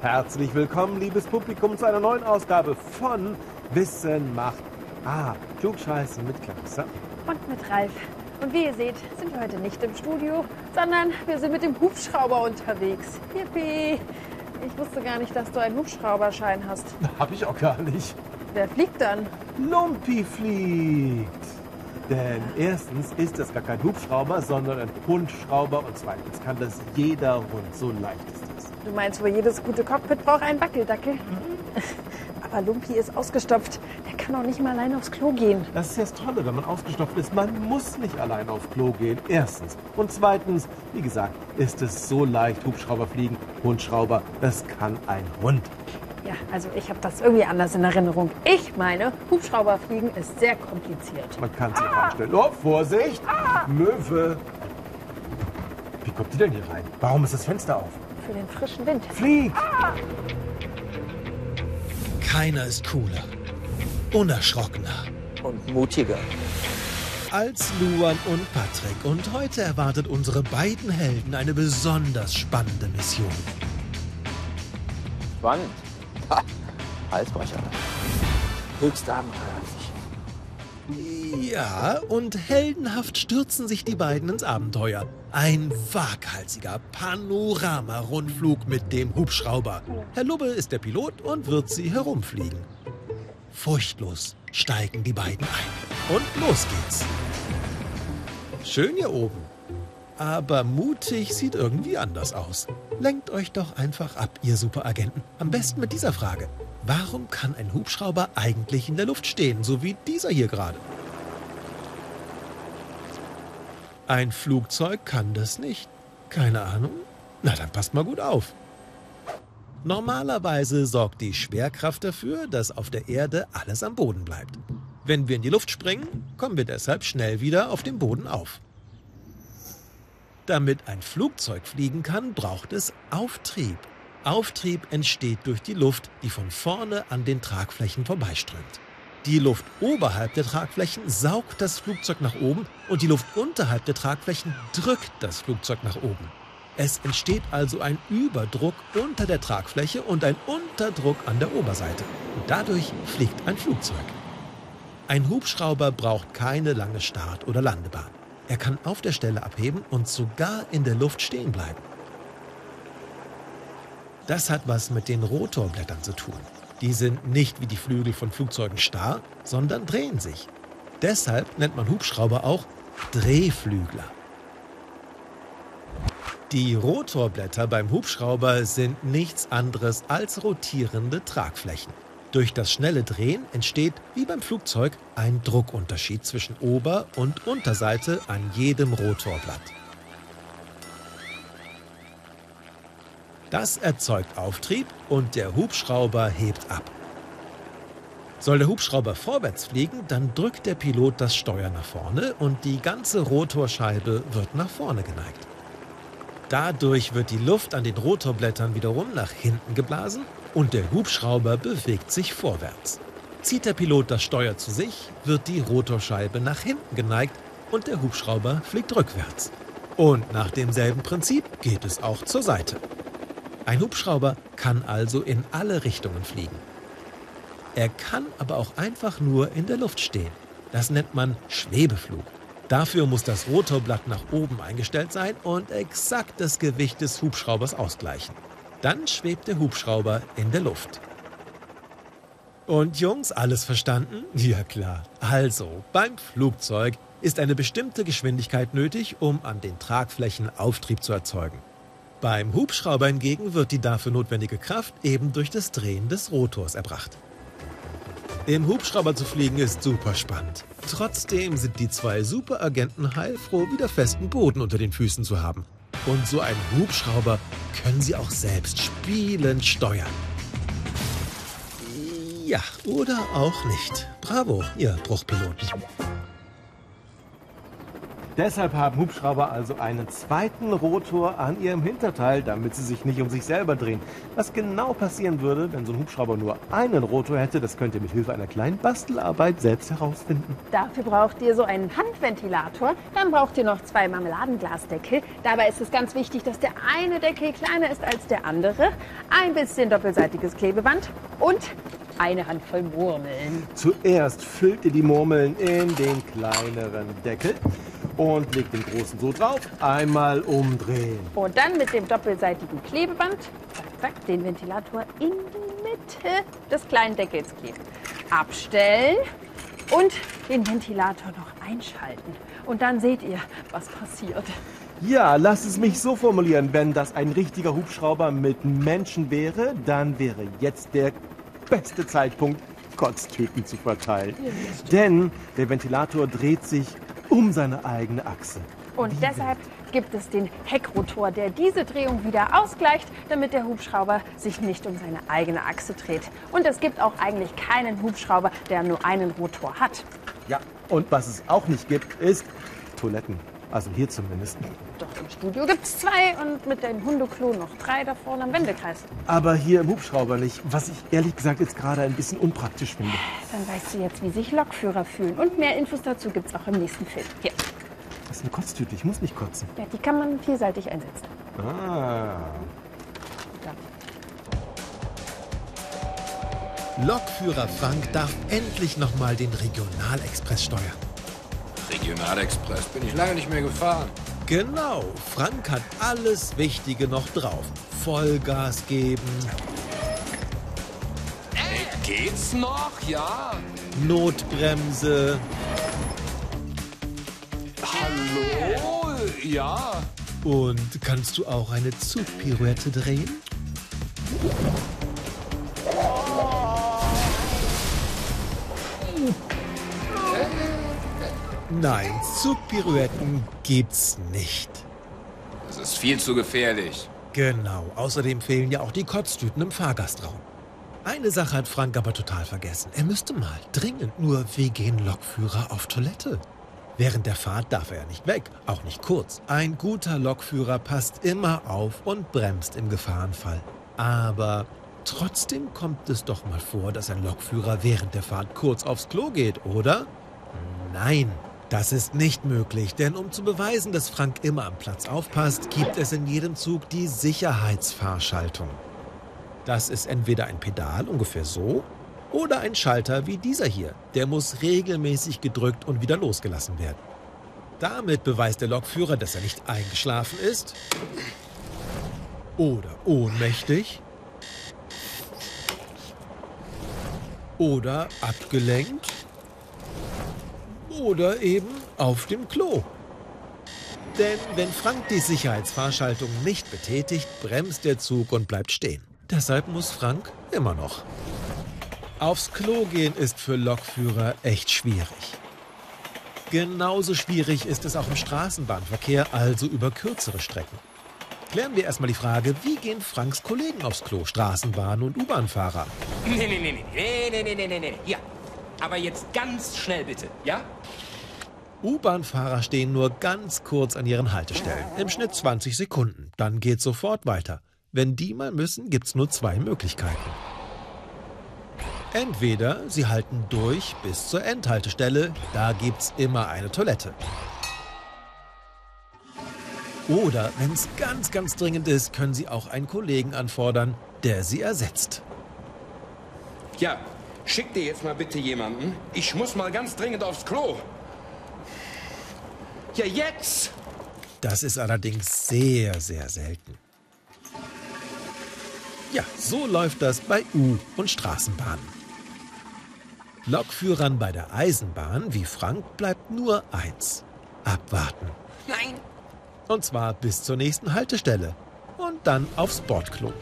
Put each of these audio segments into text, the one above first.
Herzlich willkommen, liebes Publikum, zu einer neuen Ausgabe von Wissen macht Ah, Klugscheißen mit Clarissa. Und mit Ralf. Und wie ihr seht, sind wir heute nicht im Studio, sondern wir sind mit dem Hubschrauber unterwegs. Yippie! Ich wusste gar nicht, dass du einen Hubschrauberschein hast. Hab ich auch gar nicht. Wer fliegt dann? Lumpi fliegt. Denn erstens ist das gar kein Hubschrauber, sondern ein Hundschrauber und zweitens kann das jeder Hund. So leicht ist das. Du meinst wohl, jedes gute Cockpit braucht einen Wackeldackel? Aber Lumpi ist ausgestopft. Kann auch nicht mal allein aufs Klo gehen. Das ist ja das Tolle, wenn man ausgestopft ist. Man muss nicht allein auf Klo gehen. Erstens. Und zweitens, wie gesagt, ist es so leicht, Hubschrauber fliegen, Hundschrauber. Das kann ein Hund. Ja, also ich habe das irgendwie anders in Erinnerung. Ich meine, Hubschrauberfliegen ist sehr kompliziert. Man kann sich ah. anstellen. Oh, Vorsicht! Ah. Möwe! Wie kommt die denn hier rein? Warum ist das Fenster auf? Für den frischen Wind. Flieg! Ah. Keiner ist cooler, unerschrockener und mutiger als Luan und Patrick. Und heute erwartet unsere beiden Helden eine besonders spannende Mission. Spannend. Ha, Halsbrecher. Höchst abenteuerlich. Ja, und heldenhaft stürzen sich die beiden ins Abenteuer. Ein waghalsiger Panorama-Rundflug mit dem Hubschrauber. Herr Lubbe ist der Pilot und wird sie herumfliegen. Furchtlos steigen die beiden ein. Und los geht's. Schön hier oben. Aber mutig sieht irgendwie anders aus. Lenkt euch doch einfach ab, ihr Superagenten. Am besten mit dieser Frage. Warum kann ein Hubschrauber eigentlich in der Luft stehen, so wie dieser hier gerade? Ein Flugzeug kann das nicht. Keine Ahnung? Na, dann passt mal gut auf. Normalerweise sorgt die Schwerkraft dafür, dass auf der Erde alles am Boden bleibt. Wenn wir in die Luft springen, kommen wir deshalb schnell wieder auf dem Boden auf. Damit ein Flugzeug fliegen kann, braucht es Auftrieb. Auftrieb entsteht durch die Luft, die von vorne an den Tragflächen vorbeiströmt. Die Luft oberhalb der Tragflächen saugt das Flugzeug nach oben und die Luft unterhalb der Tragflächen drückt das Flugzeug nach oben. Es entsteht also ein Überdruck unter der Tragfläche und ein Unterdruck an der Oberseite. Dadurch fliegt ein Flugzeug. Ein Hubschrauber braucht keine lange Start- oder Landebahn. Er kann auf der Stelle abheben und sogar in der Luft stehen bleiben. Das hat was mit den Rotorblättern zu tun. Die sind nicht wie die Flügel von Flugzeugen starr, sondern drehen sich. Deshalb nennt man Hubschrauber auch Drehflügler. Die Rotorblätter beim Hubschrauber sind nichts anderes als rotierende Tragflächen. Durch das schnelle Drehen entsteht, wie beim Flugzeug, ein Druckunterschied zwischen Ober- und Unterseite an jedem Rotorblatt. Das erzeugt Auftrieb und der Hubschrauber hebt ab. Soll der Hubschrauber vorwärts fliegen, dann drückt der Pilot das Steuer nach vorne und die ganze Rotorscheibe wird nach vorne geneigt. Dadurch wird die Luft an den Rotorblättern wiederum nach hinten geblasen und der Hubschrauber bewegt sich vorwärts. Zieht der Pilot das Steuer zu sich, wird die Rotorscheibe nach hinten geneigt und der Hubschrauber fliegt rückwärts. Und nach demselben Prinzip geht es auch zur Seite. Ein Hubschrauber kann also in alle Richtungen fliegen. Er kann aber auch einfach nur in der Luft stehen. Das nennt man Schwebeflug. Dafür muss das Rotorblatt nach oben eingestellt sein und exakt das Gewicht des Hubschraubers ausgleichen. Dann schwebt der Hubschrauber in der Luft. Und Jungs, alles verstanden? Ja klar. Also, beim Flugzeug ist eine bestimmte Geschwindigkeit nötig, um an den Tragflächen Auftrieb zu erzeugen. Beim Hubschrauber hingegen wird die dafür notwendige Kraft eben durch das Drehen des Rotors erbracht. Im Hubschrauber zu fliegen ist super spannend. Trotzdem sind die zwei Superagenten heilfroh, wieder festen Boden unter den Füßen zu haben. Und so einen Hubschrauber können sie auch selbst spielend steuern. Ja, oder auch nicht. Bravo, ihr Bruchpiloten. Deshalb haben Hubschrauber also einen zweiten Rotor an ihrem Hinterteil, damit sie sich nicht um sich selber drehen. Was genau passieren würde, wenn so ein Hubschrauber nur einen Rotor hätte, das könnt ihr mit Hilfe einer kleinen Bastelarbeit selbst herausfinden. Dafür braucht ihr so einen Handventilator. Dann braucht ihr noch zwei Marmeladenglasdeckel. Dabei ist es ganz wichtig, dass der eine Deckel kleiner ist als der andere. Ein bisschen doppelseitiges Klebeband und eine Handvoll Murmeln. Zuerst füllt ihr die Murmeln in den kleineren Deckel und legt den großen so drauf. Einmal umdrehen. Und dann mit dem doppelseitigen Klebeband zack, zack, den Ventilator in die Mitte des kleinen Deckels kleben. Abstellen und den Ventilator noch einschalten. Und dann seht ihr, was passiert. Ja, lass es mich so formulieren. Wenn das ein richtiger Hubschrauber mit Menschen wäre, dann wäre jetzt der beste Zeitpunkt, Kotztüten zu verteilen. Denn der Ventilator dreht sich um seine eigene Achse. Und deshalb gibt es den Heckrotor, der diese Drehung wieder ausgleicht, damit der Hubschrauber sich nicht um seine eigene Achse dreht. Und es gibt auch eigentlich keinen Hubschrauber, der nur einen Rotor hat. Ja, und was es auch nicht gibt, ist Toiletten. Also hier zumindest. Doch im Studio gibt es zwei und mit dem Hundeklo noch drei da vorne am Wendekreis. Aber hier im Hubschrauber nicht, was ich ehrlich gesagt jetzt gerade ein bisschen unpraktisch finde. Dann weißt du jetzt, wie sich Lokführer fühlen. Und mehr Infos dazu gibt es auch im nächsten Film. Hier. Das ist eine Kotztüte, ich muss nicht kotzen. Ja, die kann man vielseitig einsetzen. Ah. Lokführer Frank darf endlich nochmal den Regionalexpress steuern. Regionalexpress bin ich lange nicht mehr gefahren. Genau, Frank hat alles Wichtige noch drauf. Vollgas geben, Geht's noch? Ja. Notbremse, Hallo? Ja. und kannst du auch eine Zugpirouette drehen? Nein, Zugpirouetten gibt's nicht. Das ist viel zu gefährlich. Genau, außerdem fehlen ja auch die Kotztüten im Fahrgastraum. Eine Sache hat Frank aber total vergessen. Er müsste mal dringend nur wie gehen Lokführer auf Toilette. Während der Fahrt darf er ja nicht weg, auch nicht kurz. Ein guter Lokführer passt immer auf und bremst im Gefahrenfall. Aber trotzdem kommt es doch mal vor, dass ein Lokführer während der Fahrt kurz aufs Klo geht, oder? Nein, das ist nicht möglich, denn um zu beweisen, dass Frank immer am Platz aufpasst, gibt es in jedem Zug die Sicherheitsfahrschaltung. Das ist entweder ein Pedal, ungefähr so, oder ein Schalter wie dieser hier. Der muss regelmäßig gedrückt und wieder losgelassen werden. Damit beweist der Lokführer, dass er nicht eingeschlafen ist oder ohnmächtig oder abgelenkt oder eben auf dem Klo. Denn wenn Frank die Sicherheitsfahrschaltung nicht betätigt, bremst der Zug und bleibt stehen. Deshalb muss Frank immer noch. Aufs Klo gehen ist für Lokführer echt schwierig. Genauso schwierig ist es auch im Straßenbahnverkehr, also über kürzere Strecken. Klären wir erstmal die Frage, wie gehen Franks Kollegen aufs Klo, Straßenbahn- und U-Bahn-Fahrer? Nee, nee, nee, nee, nee, nee, nee, nee, nee, nee. Ja. Aber jetzt ganz schnell bitte, ja? U-Bahn-Fahrer stehen nur ganz kurz an ihren Haltestellen. Im Schnitt 20 Sekunden. Dann geht's sofort weiter. Wenn die mal müssen, gibt's nur zwei Möglichkeiten. Entweder sie halten durch bis zur Endhaltestelle, da gibt's immer eine Toilette. Oder, wenn's ganz, ganz dringend ist, können sie auch einen Kollegen anfordern, der sie ersetzt. Ja, schick dir jetzt mal bitte jemanden. Ich muss mal ganz dringend aufs Klo. Ja, jetzt! Das ist allerdings sehr, sehr selten. Ja, so läuft das bei U- und Straßenbahnen. Lokführern bei der Eisenbahn wie Frank bleibt nur eins. Abwarten. Nein! Und zwar bis zur nächsten Haltestelle. Und dann aufs Bordklo.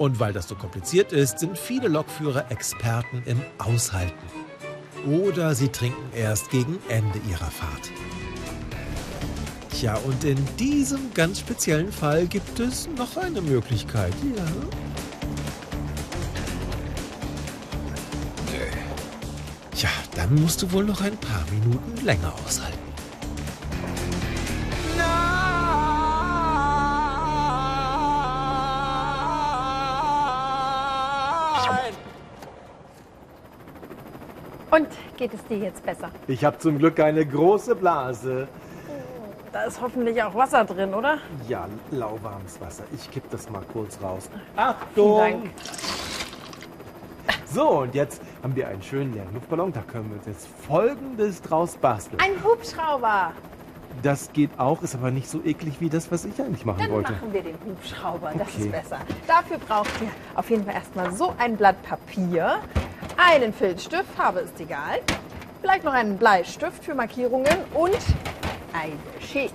Und weil das so kompliziert ist, sind viele Lokführer Experten im Aushalten. Oder sie trinken erst gegen Ende ihrer Fahrt. Tja, und in diesem ganz speziellen Fall gibt es noch eine Möglichkeit. Ja. dann musst du wohl noch ein paar Minuten länger aushalten. Und geht es dir jetzt besser? Ich habe zum Glück eine große Blase. Da ist hoffentlich auch Wasser drin, oder? Ja, lauwarmes Wasser. Ich kipp das mal kurz raus. Vielen Achtung! Dank. So, und jetzt haben wir einen schönen leeren Luftballon. Da können wir uns jetzt Folgendes draus basteln. Ein Hubschrauber. Das geht auch, ist aber nicht so eklig wie das, was ich eigentlich machen Dann wollte. machen wir den Hubschrauber, das Okay. ist besser. Dafür braucht ihr auf jeden Fall erstmal so ein Blatt Papier, einen Filzstift, Farbe ist egal, vielleicht noch einen Bleistift für Markierungen und eine Schere.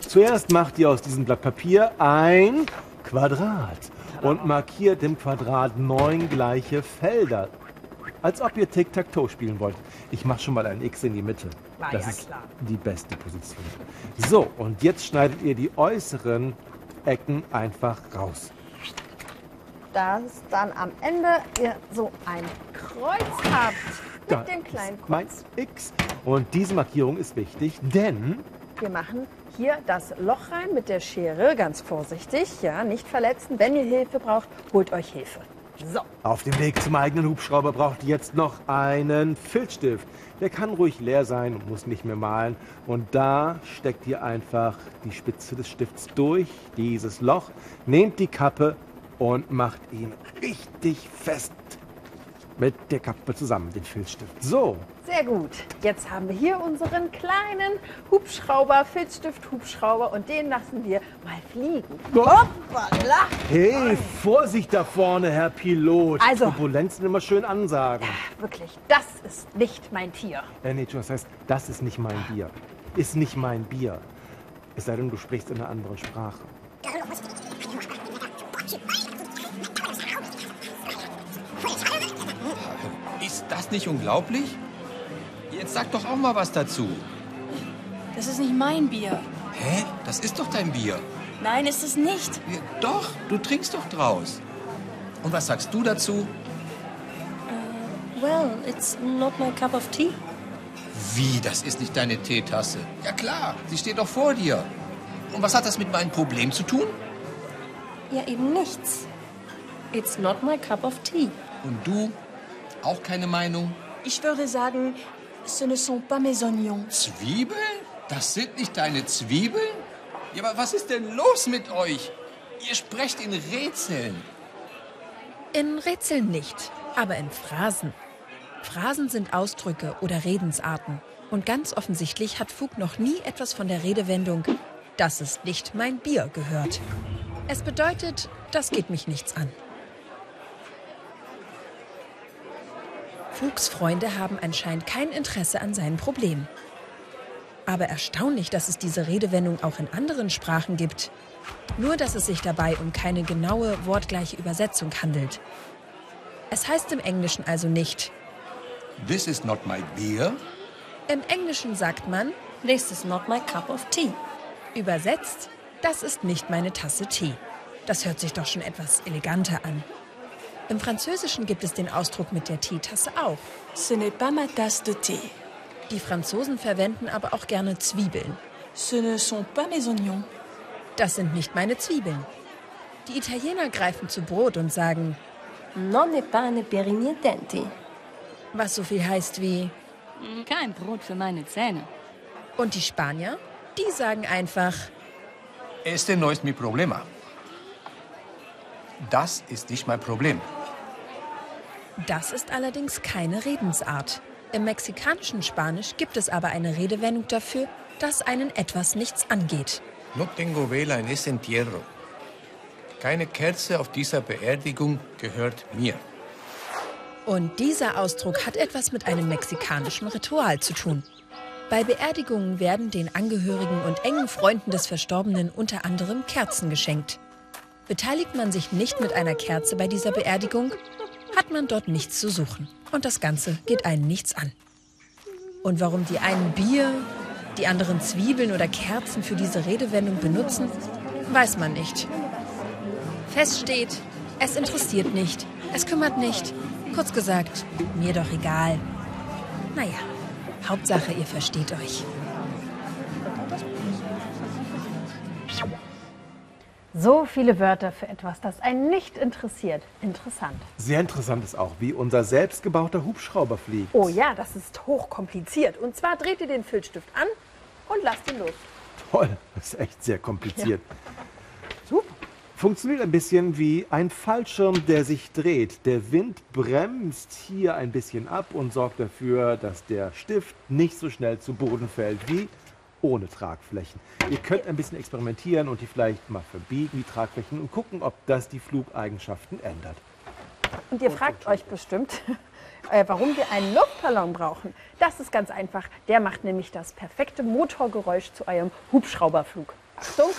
Zuerst macht ihr aus diesem Blatt Papier ein Quadrat und markiert im Quadrat neun gleiche Felder. Als ob ihr Tic-Tac-Toe spielen wollt. Ich mache schon mal ein X in die Mitte. Das ja ist klar. die beste Position. So, und jetzt schneidet ihr die äußeren Ecken einfach raus. Dass dann am Ende ihr so ein Kreuz habt mit Da dem kleinen ist mein Kreuz. X. Und diese Markierung ist wichtig, denn Wir machen hier das Loch rein mit der Schere, ganz vorsichtig, ja, nicht verletzen. Wenn ihr Hilfe braucht, holt euch Hilfe. So, Auf dem Weg zum eigenen Hubschrauber braucht ihr jetzt noch einen Filzstift. Der kann ruhig leer sein und muss nicht mehr malen. Und da steckt ihr einfach die Spitze des Stifts durch dieses Loch, nehmt die Kappe und macht ihn richtig fest. Mit der Kappe zusammen, den Filzstift. So, Sehr gut. Jetzt haben wir hier unseren kleinen Hubschrauber, Filzstift, Hubschrauber und den lassen wir mal fliegen. Hoppala! hey, Vorsicht da vorne, Herr Pilot. Also. Turbulenzen immer schön ansagen. Wirklich, das ist nicht mein Tier. Äh, nee, das heißt, das ist nicht mein Bier. Ist nicht mein Bier. Es sei denn, du sprichst in einer anderen Sprache. Nicht unglaublich? Jetzt sag doch auch mal was dazu. Das ist nicht mein Bier. Hä? Das ist doch dein Bier. Nein, ist es nicht. Ja, doch, du trinkst doch draus. Und was sagst du dazu? Well, it's not my cup of tea. Wie, das ist nicht deine Teetasse? Ja klar, sie steht doch vor dir. Und was hat das mit meinem Problem zu tun? Ja, eben nichts. It's not my cup of tea. Und du? Auch keine Meinung? Ich würde sagen, ce ne sont pas mes oignons. Zwiebeln? Das sind nicht deine Zwiebeln? Ja, aber was ist denn los mit euch? Ihr sprecht in Rätseln. In Rätseln nicht, aber in Phrasen. Phrasen sind Ausdrücke oder Redensarten. Und ganz offensichtlich hat Fug noch nie etwas von der Redewendung Das ist nicht mein Bier gehört. Es bedeutet, das geht mich nichts an. Fugs Freunde haben anscheinend kein Interesse an seinen Problemen. Aber erstaunlich, dass es diese Redewendung auch in anderen Sprachen gibt. Nur, dass es sich dabei um keine genaue, wortgleiche Übersetzung handelt. Es heißt im Englischen also nicht. This is not my beer. Im Englischen sagt man, This is not my cup of tea. übersetzt, das ist nicht meine Tasse Tee. Das hört sich doch schon etwas eleganter an. Im Französischen gibt es den Ausdruck mit der Teetasse auch. Ce n'est pas ma tasse de thé. Die Franzosen verwenden aber auch gerne Zwiebeln. Ce ne sont pas mes oignons. Das sind nicht meine Zwiebeln. Die Italiener greifen zu Brot und sagen, Non è pane per i miei denti. was so viel heißt wie. Kein Brot für meine Zähne. Und die Spanier, die sagen einfach, Este no es mi problema. Das ist nicht mein Problem. Das ist allerdings keine Redensart. Im mexikanischen Spanisch gibt es aber eine Redewendung dafür, dass einen etwas nichts angeht. No tengo vela en ese entierro. Keine Kerze auf dieser Beerdigung gehört mir. Und dieser Ausdruck hat etwas mit einem mexikanischen Ritual zu tun. Bei Beerdigungen werden den Angehörigen und engen Freunden des Verstorbenen unter anderem Kerzen geschenkt. Beteiligt man sich nicht mit einer Kerze bei dieser Beerdigung, hat man dort nichts zu suchen. Und das Ganze geht einen nichts an. Und warum die einen Bier, die anderen Zwiebeln oder Kerzen für diese Redewendung benutzen, weiß man nicht. Fest steht, es interessiert nicht, es kümmert nicht. Kurz gesagt, mir doch egal. Naja, Hauptsache, ihr versteht euch. So viele Wörter für etwas, das einen nicht interessiert. Interessant. Sehr interessant ist auch, wie unser selbstgebauter Hubschrauber fliegt. Oh ja, das ist hochkompliziert. Und zwar dreht ihr den Filzstift an und lasst ihn los. Toll, das ist echt sehr kompliziert. Super. Funktioniert ein bisschen wie ein Fallschirm, der sich dreht. Der Wind bremst hier ein bisschen ab und sorgt dafür, dass der Stift nicht so schnell zu Boden fällt wie ohne Tragflächen. Ihr könnt ein bisschen experimentieren und die vielleicht mal verbiegen, die Tragflächen, und gucken, ob das die Flugeigenschaften ändert. Und ihr fragt euch bestimmt, äh, warum wir einen Luftballon brauchen. Das ist ganz einfach. Der macht nämlich das perfekte Motorgeräusch zu eurem Hubschrauberflug. Achtung,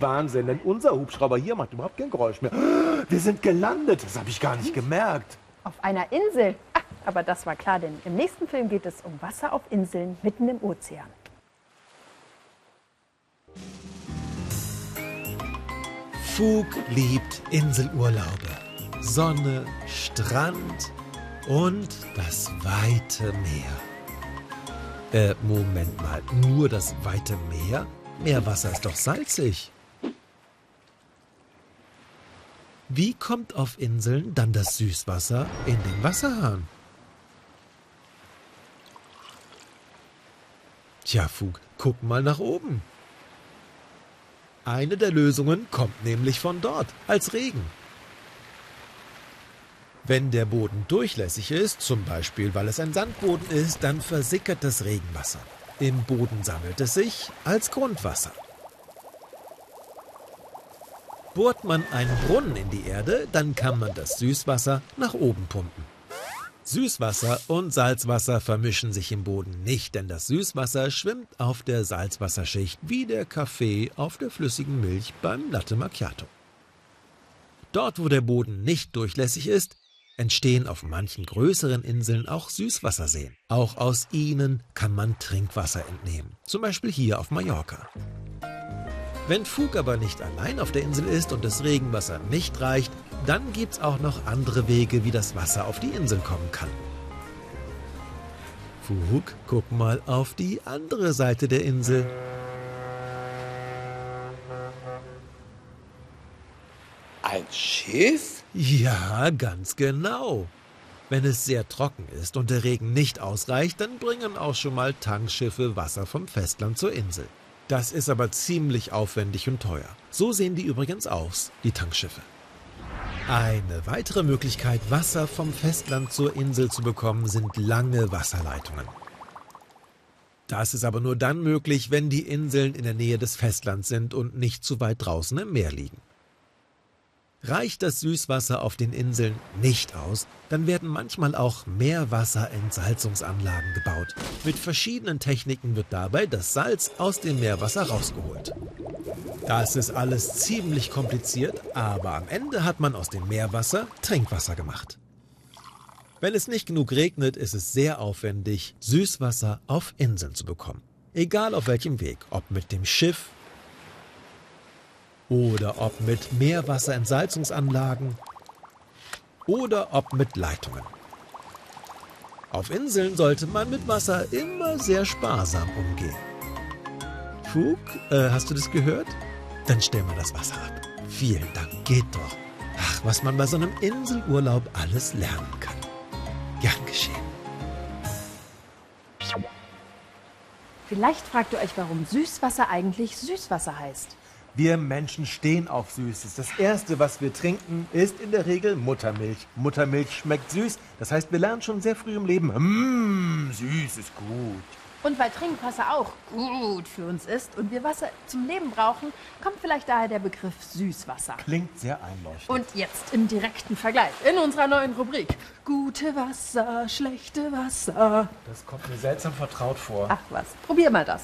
Wahnsinn, denn unser Hubschrauber hier macht überhaupt kein Geräusch mehr. Wir sind gelandet, das habe ich gar nicht gemerkt. auf einer Insel. Aber das war klar, denn im nächsten Film geht es um Wasser auf Inseln mitten im Ozean. Fug liebt Inselurlaube. Sonne, Strand und das weite Meer. Äh, Moment mal, nur das weite Meer? Meerwasser ist doch salzig. Wie kommt auf Inseln dann das Süßwasser in den Wasserhahn? Tja, Fug, guck mal nach oben. Eine der Lösungen kommt nämlich von dort, als Regen. Wenn der Boden durchlässig ist, zum Beispiel weil es ein Sandboden ist, dann versickert das Regenwasser. Im Boden sammelt es sich als Grundwasser. Bohrt man einen Brunnen in die Erde, dann kann man das Süßwasser nach oben pumpen. Süßwasser und Salzwasser vermischen sich im Boden nicht, denn das Süßwasser schwimmt auf der Salzwasserschicht wie der Kaffee auf der flüssigen Milch beim Latte Macchiato. Dort, wo der Boden nicht durchlässig ist, entstehen auf manchen größeren Inseln auch Süßwasserseen. Auch aus ihnen kann man Trinkwasser entnehmen, zum Beispiel hier auf Mallorca. Wenn Fug aber nicht allein auf der Insel ist und das Regenwasser nicht reicht, dann gibt's auch noch andere Wege, wie das Wasser auf die Insel kommen kann. Fug, guck mal auf die andere Seite der Insel. Ein Schiff? Ja, ganz genau. Wenn es sehr trocken ist und der Regen nicht ausreicht, dann bringen auch schon mal Tankschiffe Wasser vom Festland zur Insel. Das ist aber ziemlich aufwendig und teuer. So sehen die übrigens aus, die Tankschiffe. Eine weitere Möglichkeit, Wasser vom Festland zur Insel zu bekommen, sind lange Wasserleitungen. Das ist aber nur dann möglich, wenn die Inseln in der Nähe des Festlands sind und nicht zu weit draußen im Meer liegen. Reicht das Süßwasser auf den Inseln nicht aus, dann werden manchmal auch Meerwasserentsalzungsanlagen gebaut. Mit verschiedenen Techniken wird dabei das Salz aus dem Meerwasser rausgeholt. Das ist alles ziemlich kompliziert, aber am Ende hat man aus dem Meerwasser Trinkwasser gemacht. Wenn es nicht genug regnet, ist es sehr aufwendig, Süßwasser auf Inseln zu bekommen. Egal auf welchem Weg, ob mit dem Schiff, oder ob mit Meerwasserentsalzungsanlagen oder ob mit Leitungen. Auf Inseln sollte man mit Wasser immer sehr sparsam umgehen. Fug, äh, hast du das gehört? Dann stell mal das Wasser ab. Vielen Dank, geht doch. Ach, was man bei so einem Inselurlaub alles lernen kann. Gern geschehen. Vielleicht fragt ihr euch, warum Süßwasser eigentlich Süßwasser heißt. Wir Menschen stehen auf Süßes. Das Erste, was wir trinken, ist in der Regel Muttermilch. Muttermilch schmeckt süß. Das heißt, wir lernen schon sehr früh im Leben, mmm, süß ist gut. Und weil Trinkwasser auch gut für uns ist und wir Wasser zum Leben brauchen, kommt vielleicht daher der Begriff Süßwasser. Klingt sehr einleuchtend. Und jetzt im direkten Vergleich in unserer neuen Rubrik. Gute Wasser, schlechte Wasser. Das kommt mir seltsam vertraut vor. Ach was, probier mal das.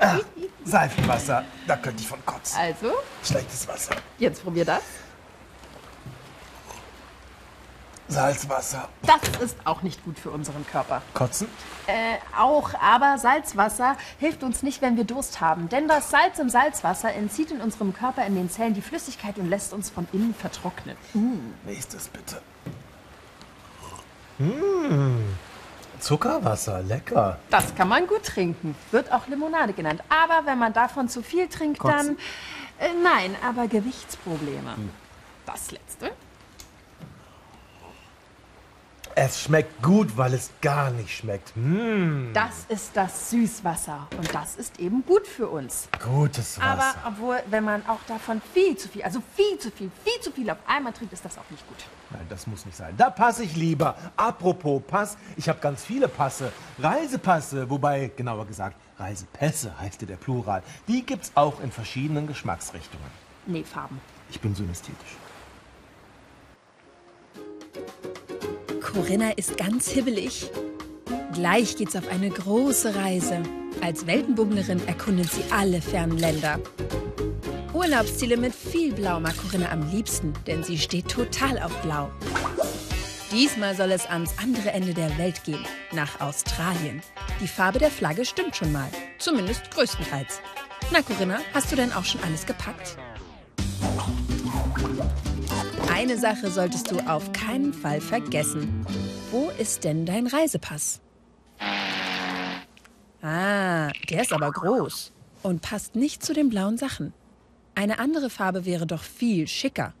Ach, Seifenwasser, da könnte ich von kotzen. Also, Schlechtes Wasser. jetzt probier das. Salzwasser. Das ist auch nicht gut für unseren Körper. Kotzen? Äh, auch, aber Salzwasser hilft uns nicht, wenn wir Durst haben. Denn das Salz im Salzwasser entzieht in unserem Körper in den Zellen die Flüssigkeit und lässt uns von innen vertrocknen. Nächstes bitte. Zuckerwasser, lecker. Das kann man gut trinken. Wird auch Limonade genannt. Aber wenn man davon zu viel trinkt, Kotzen. dann. Äh, nein, aber Gewichtsprobleme. Das letzte. Es schmeckt gut, weil es gar nicht schmeckt. Hm, Das ist das Süßwasser. Und das ist eben gut für uns. gutes Wasser. Aber obwohl, wenn man auch davon viel zu viel, also viel zu viel, viel zu viel auf einmal trinkt, ist das auch nicht gut. Nein, das muss nicht sein. Da passe ich lieber. Apropos Pass, ich habe ganz viele Passe. Reisepasse, wobei, genauer gesagt, Reisepässe heißt ja der Plural. Die gibt's auch in verschiedenen Geschmacksrichtungen. Nee, Farben. Ich bin synästhetisch. Corinna ist ganz hibbelig. Gleich geht's auf eine große Reise. Als Weltenbummlerin erkundet sie alle fernen Länder. Urlaubsziele mit viel Blau mag Corinna am liebsten, denn sie steht total auf Blau. Diesmal soll es ans andere Ende der Welt gehen, nach Australien. Die Farbe der Flagge stimmt schon mal, zumindest größtenteils. Na Corinna, hast du denn auch schon alles gepackt? Eine Sache solltest du auf keinen Fall vergessen. Wo ist denn dein Reisepass? Ah, der ist aber groß und passt nicht zu den blauen Sachen. Eine andere Farbe wäre doch viel schicker.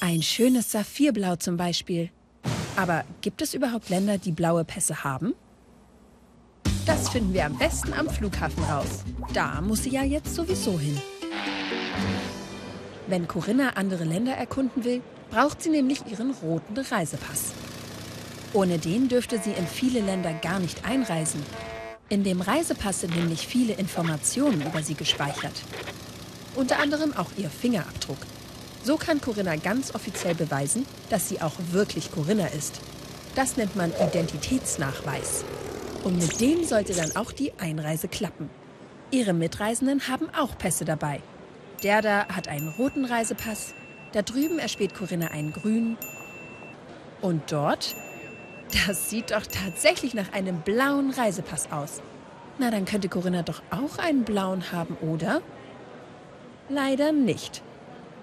Ein schönes Saphirblau zum Beispiel. Aber gibt es überhaupt Länder, die blaue Pässe haben? Das finden wir am besten am Flughafen raus. Da muss sie ja jetzt sowieso hin. Wenn Corinna andere Länder erkunden will, braucht sie nämlich ihren roten Reisepass. Ohne den dürfte sie in viele Länder gar nicht einreisen. In dem Reisepass sind nämlich viele Informationen über sie gespeichert. Unter anderem auch ihr Fingerabdruck. So kann Corinna ganz offiziell beweisen, dass sie auch wirklich Corinna ist. Das nennt man Identitätsnachweis. Und mit dem sollte dann auch die Einreise klappen. Ihre Mitreisenden haben auch Pässe dabei. Der da hat einen roten Reisepass, da drüben erspäht Corinna einen grünen. Und dort? Das sieht doch tatsächlich nach einem blauen Reisepass aus. Na, dann könnte Corinna doch auch einen blauen haben, oder? Leider nicht.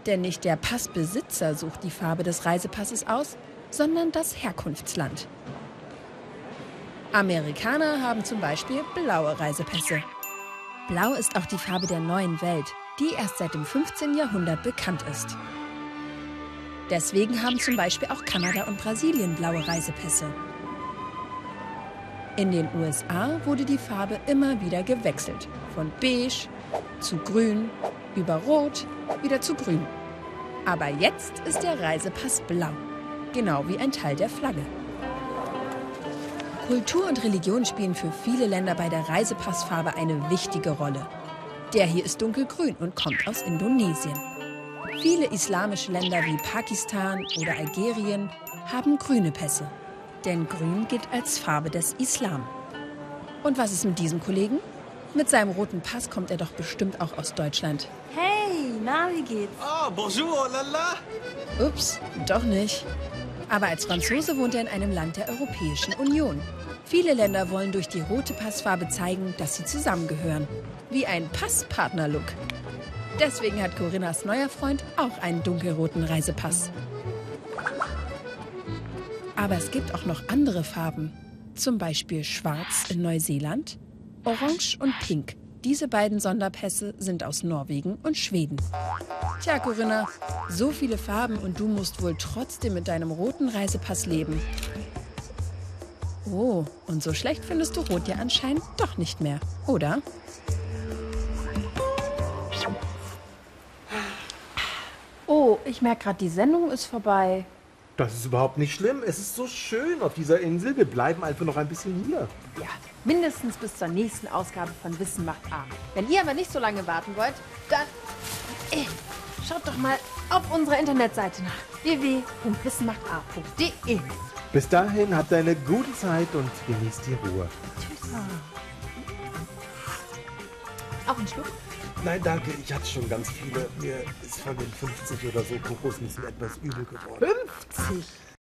Denn nicht der Passbesitzer sucht die Farbe des Reisepasses aus, sondern das Herkunftsland. Amerikaner haben zum Beispiel blaue Reisepässe. Blau ist auch die Farbe der neuen Welt, die erst seit dem 15. Jahrhundert bekannt ist. Deswegen haben zum Beispiel auch Kanada und Brasilien blaue Reisepässe. In den USA wurde die Farbe immer wieder gewechselt. Von beige zu grün, über rot, wieder zu grün. Aber jetzt ist der Reisepass blau. Genau wie ein Teil der Flagge. Kultur und Religion spielen für viele Länder bei der Reisepassfarbe eine wichtige Rolle. Der hier ist dunkelgrün und kommt aus Indonesien. Viele islamische Länder wie Pakistan oder Algerien haben grüne Pässe. Denn grün gilt als Farbe des Islam. Und was ist mit diesem Kollegen? Mit seinem roten Pass kommt er doch bestimmt auch aus Deutschland. Hey, na, wie geht's? Ah, bonjour, lala. Ups, doch nicht. Aber als Franzose wohnt er in einem Land der Europäischen Union. Viele Länder wollen durch die rote Passfarbe zeigen, dass sie zusammengehören. Wie ein Passpartner-Look. Deswegen hat Corinnas neuer Freund auch einen dunkelroten Reisepass. Aber es gibt auch noch andere Farben. Zum Beispiel Schwarz in Neuseeland, Orange und Pink. Diese beiden Sonderpässe sind aus Norwegen und Schweden. Tja, Corinna, so viele Farben und du musst wohl trotzdem mit deinem roten Reisepass leben. Oh, und so schlecht findest du Rot ja anscheinend doch nicht mehr, oder? Ich merke gerade, die Sendung ist vorbei. Das ist überhaupt nicht schlimm. Es ist so schön auf dieser Insel. Wir bleiben einfach noch ein bisschen hier. Ja, mindestens bis zur nächsten Ausgabe von Wissen macht A. Wenn ihr aber nicht so lange warten wollt, dann äh, schaut doch mal auf unserer Internetseite nach www.wissenmachtA.de. Bis dahin habt eine gute Zeit und genießt die Ruhe. Auch ein Schluck? Nein, danke. Ich hatte schon ganz viele. Mir ist von den 50 oder so Kokosnüssen etwas übel geworden. 50.